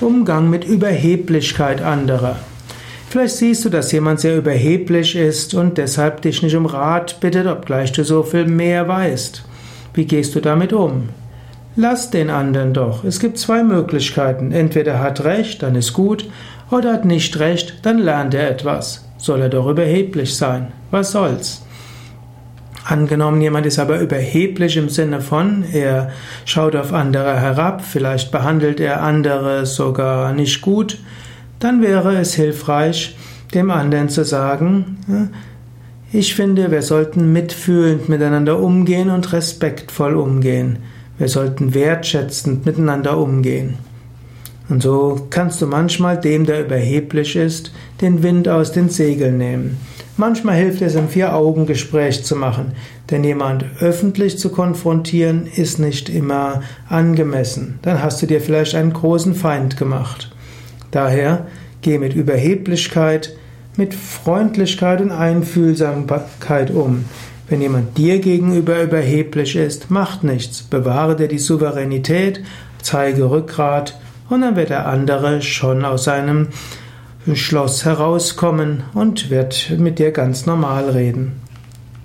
Umgang mit Überheblichkeit anderer. Vielleicht siehst du, dass jemand sehr überheblich ist und deshalb dich nicht um Rat bittet, obgleich du so viel mehr weißt. Wie gehst du damit um? Lass den anderen doch. Es gibt zwei Möglichkeiten. Entweder er hat recht, dann ist gut, oder hat nicht recht, dann lernt er etwas. Soll er doch überheblich sein. Was soll's? Angenommen, jemand ist aber überheblich im Sinne von, er schaut auf andere herab, vielleicht behandelt er andere sogar nicht gut, dann wäre es hilfreich, dem anderen zu sagen, ich finde, wir sollten mitfühlend miteinander umgehen und respektvoll umgehen. Wir sollten wertschätzend miteinander umgehen. Und so kannst du manchmal dem, der überheblich ist, den Wind aus den Segeln nehmen. Manchmal hilft es, ein Vier-Augen-Gespräch zu machen, denn jemand öffentlich zu konfrontieren ist nicht immer angemessen. Dann hast du dir vielleicht einen großen Feind gemacht. Daher geh mit Überheblichkeit, mit Freundlichkeit und Einfühlsamkeit um. Wenn jemand dir gegenüber überheblich ist, macht nichts. Bewahre dir die Souveränität, zeige Rückgrat und dann wird der andere schon aus seinem Schloss herauskommen und wird mit dir ganz normal reden.